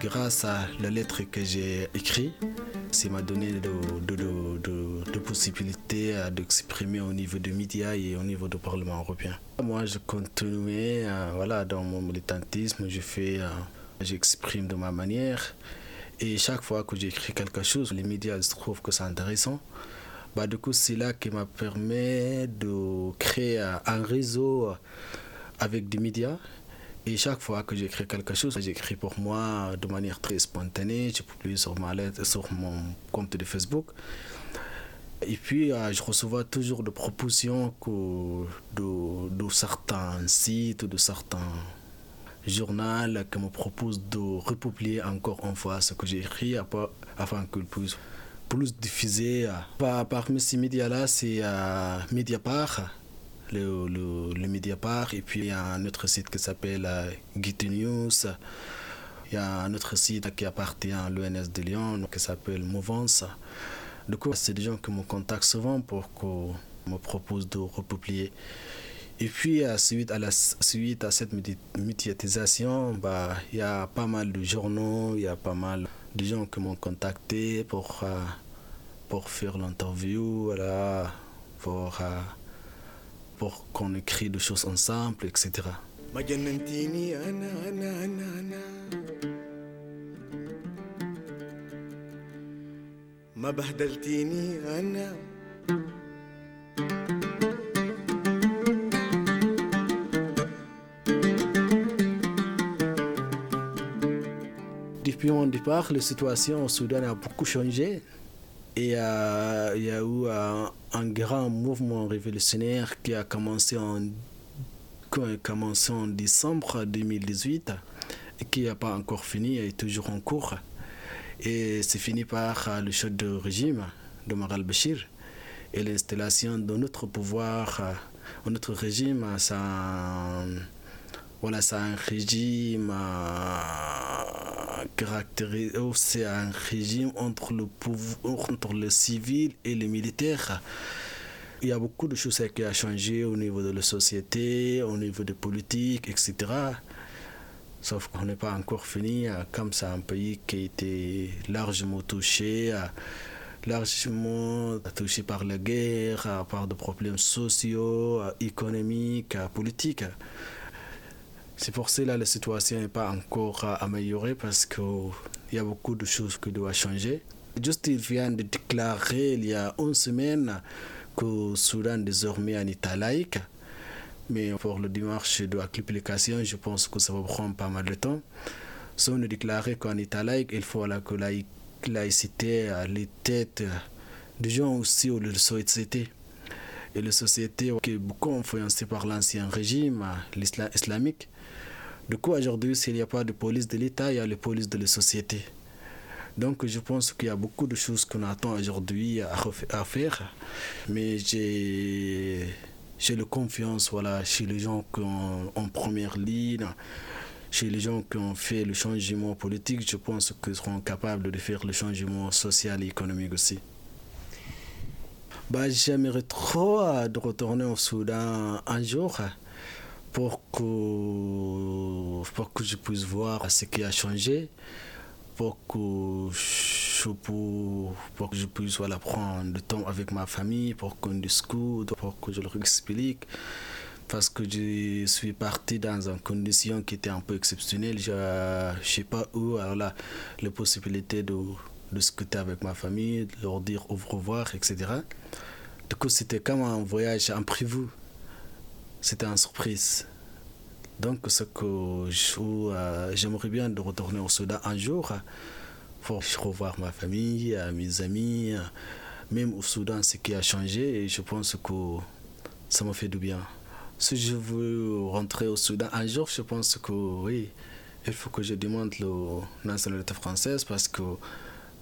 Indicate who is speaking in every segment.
Speaker 1: grâce à la lettre que j'ai écrite, ça m'a donné de, possibilités d'exprimer au niveau des médias et au niveau du Parlement européen. Moi, je continue voilà, dans mon militantisme, je fais, j'exprime de ma manière. Et chaque fois que j'écris quelque chose, les médias trouvent que c'est intéressant. Bah, du coup, c'est là qui m'a permis de créer un réseau avec des médias. Et chaque fois que j'écris quelque chose, j'écris pour moi de manière très spontanée. Je publie sur, ma lettre, sur mon compte de Facebook. Et puis, euh, je reçois toujours des propositions de, de certains sites, de certains journaux qui me proposent de republier encore une fois ce que j'ai écrit afin qu'ils puissent plus diffuser. Parmi ces médias-là, c'est euh, Mediapart, le, le, le, Mediapart, et puis il y a un autre site qui s'appelle euh, Git News. Il y a un autre site qui appartient à l'ONS de Lyon qui s'appelle Mouvance. Du coup, c'est des gens qui me contactent souvent pour qu'on me propose de republier. Et puis, suite à, la, suite à cette médiatisation, bah, il y a pas mal de journaux, il y a pas mal de gens qui m'ont contacté pour, euh, pour faire l'interview, voilà, pour, euh, pour qu'on écrit des choses ensemble, etc. ما بهدلتيني أنا Depuis mon départ, la situation au Soudan a beaucoup changé. Et euh, il y a eu un, un, grand mouvement révolutionnaire qui a commencé en, qui a commencé en décembre 2018 et qui n'a pas encore fini, est toujours en cours. Et c'est fini par le choc de régime de Maral Bachir et l'installation de notre pouvoir, notre régime, ça, voilà, c'est un régime caractérisé, c'est un régime entre le, pouvoir, entre le civil et le militaire. Il y a beaucoup de choses qui ont changé au niveau de la société, au niveau de politique, etc. Sauf qu'on n'est pas encore fini, comme c'est un pays qui a été largement touché, largement touché par la guerre, par des problèmes sociaux, économiques, politiques. C'est pour cela que la situation n'est pas encore améliorée parce qu'il y a beaucoup de choses qui doivent changer. Juste, il vient de déclarer il y a une semaine que le Soudan désormais un État laïque. Mais pour le démarche de l'application, je pense que ça va prendre pas mal de temps. Si on déclare qu'en État laïque, il faut que la laïcité les têtes des gens aussi ou de la. Et la société qui est beaucoup influencée par l'ancien régime islamique. Du coup, aujourd'hui, s'il n'y a pas de police de l'État, il y a la police de la société. Donc, je pense qu'il y a beaucoup de choses qu'on attend aujourd'hui à faire. Mais j'ai la confiance voilà, chez les gens qui sont en première ligne, chez les gens qui ont fait le changement politique, je pense qu'ils seront capables de faire le changement social et économique aussi. Bah, J'aimerais trop de retourner au Soudan un jour pour que, pour que je puisse voir ce qui a changé, pour que je, pour, pour que je puisse voilà, prendre du temps avec ma famille, pour qu'on discute, pour que je leur explique. Parce que je suis parti dans une condition qui était un peu exceptionnelle. Je ne sais pas où, alors là, la possibilité de, de discuter avec ma famille, de leur dire au revoir, etc. Du coup, c'était comme un voyage imprévu. C'était une surprise. Donc, ce que j'aimerais bien de retourner au Soudan un jour pour revoir ma famille, mes amis, même au Soudan, ce qui a changé. Je pense que ça me fait du bien. Si je veux rentrer au Soudan un jour, je pense que oui, il faut que je demande la nationalité française parce que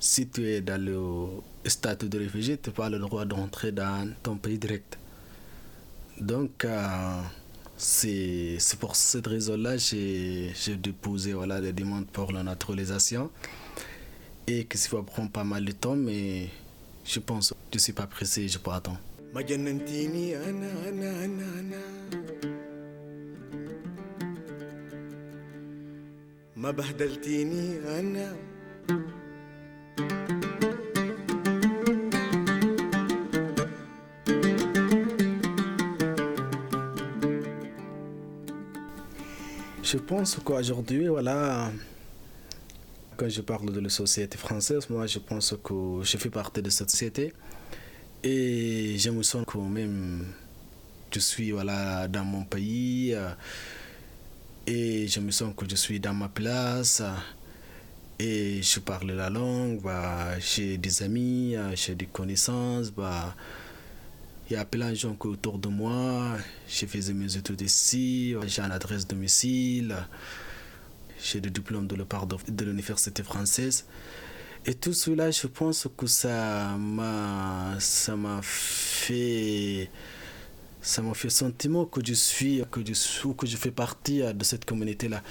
Speaker 1: si tu es dans le statut de réfugié, tu n'as pas le droit d'entrer dans ton pays direct. Donc, c'est pour cette raison-là que j'ai déposé voilà, des demandes pour la naturalisation. Et que ça va prendre pas mal de temps, mais je pense que je ne suis pas pressé, je peux attendre. ما بهدلتيني انا Je pense qu'aujourd'hui, voilà, quand je parle de la société française, moi je pense que je fais partie de cette société et je me sens quand même, je suis voilà, dans mon pays et je me sens que je suis dans ma place et je parle la langue, bah, j'ai des amis, j'ai des connaissances, bah, il y a plein de gens autour de moi. J'ai fait mes études ici, j'ai une adresse domicile, j'ai le diplôme de de, l'université française. Et tout cela, je pense que ça m'a, ça m'a fait, ça m'a fait sentiment que je suis, que je que je fais partie de cette communauté-là.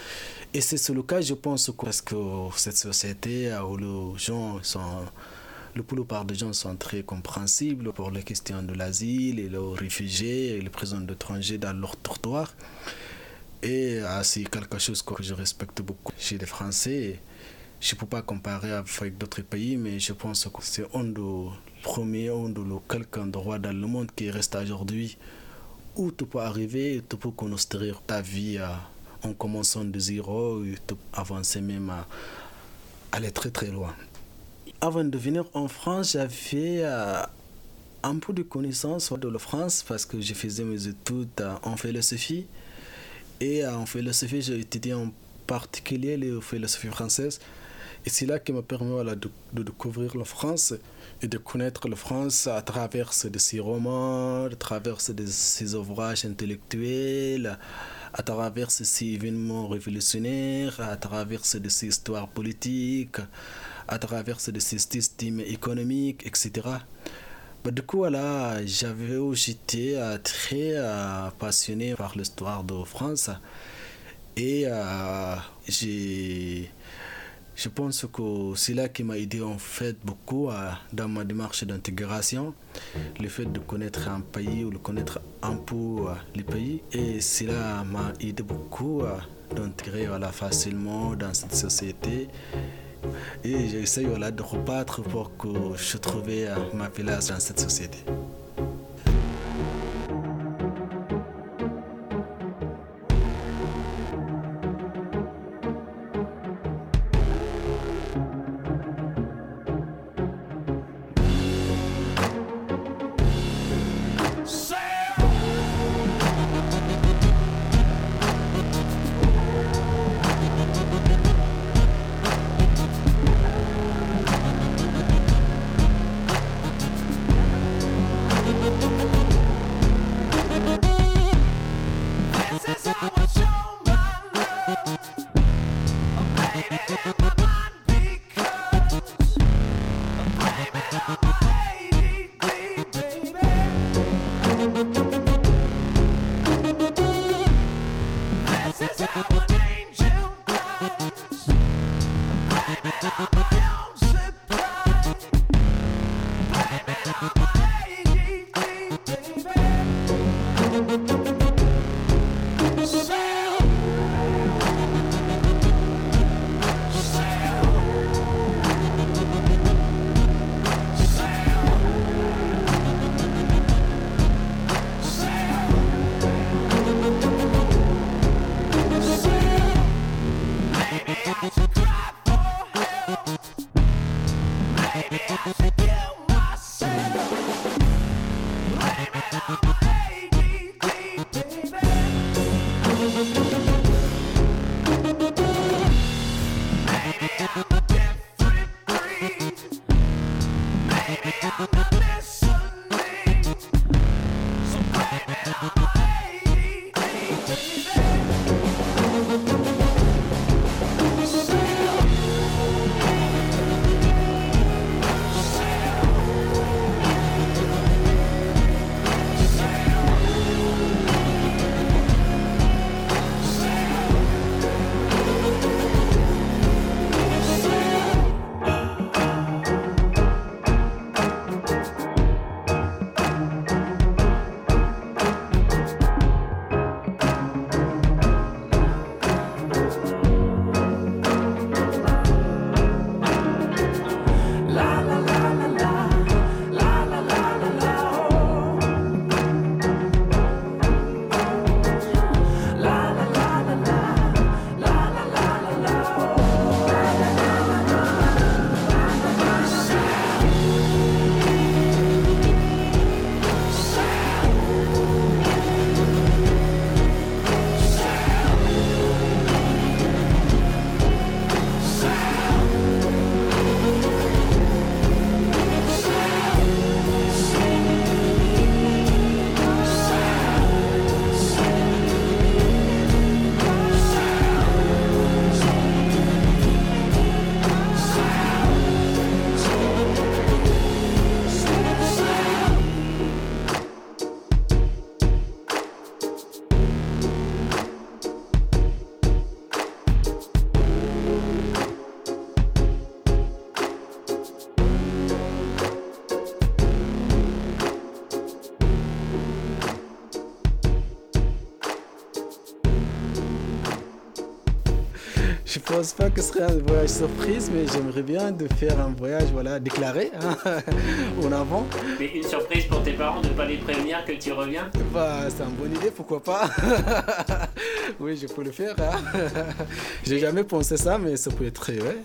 Speaker 1: Et c'est le cas, je pense, parce que cette société où les gens sont la plupart des gens sont très compréhensibles pour les questions de l'asile et les réfugiés et les présents d'étrangers dans leur territoire. Et ah, c'est quelque chose que je respecte beaucoup chez les Français. Je ne peux pas comparer avec d'autres pays, mais je pense que c'est un des premiers, un des quelques endroits dans le monde qui reste aujourd'hui où tu peux arriver, tu peux construire ta vie en commençant de zéro et avancer même à aller très très loin avant de venir en France, j'avais euh, un peu de connaissance de la France parce que je faisais mes études euh, en philosophie. Et euh, en philosophie, j'ai étudié en particulier la philosophie française. Et c'est là qui m'a permis de, découvrir la France et de connaître la France à travers de ses romans, à travers de ses ouvrages intellectuels, à travers ses événements révolutionnaires, à travers de ses histoires politiques, à travers des systèmes économiques, etc. Bah, du coup, voilà, j'étais euh, très euh, passionné par l'histoire de France et euh, je pense que c'est là qui m'a aidé en fait beaucoup dans ma démarche d'intégration, le fait de connaître un pays ou de connaître un peu les pays. Et cela m'a aidé beaucoup d'intégrer voilà, facilement dans cette société et j'essaye de rebattre pour que je trouve ma place dans cette société. Say pense pas que ce serait un voyage surprise, mais j'aimerais bien de faire un voyage voilà, déclaré hein, en avant.
Speaker 2: Mais une surprise pour tes parents de ne pas les prévenir que tu reviens?
Speaker 1: Bah, C'est une bonne idée, pourquoi pas Oui, je peux le faire. Hein. J'ai jamais pensé ça, mais ça peut être très... Ouais.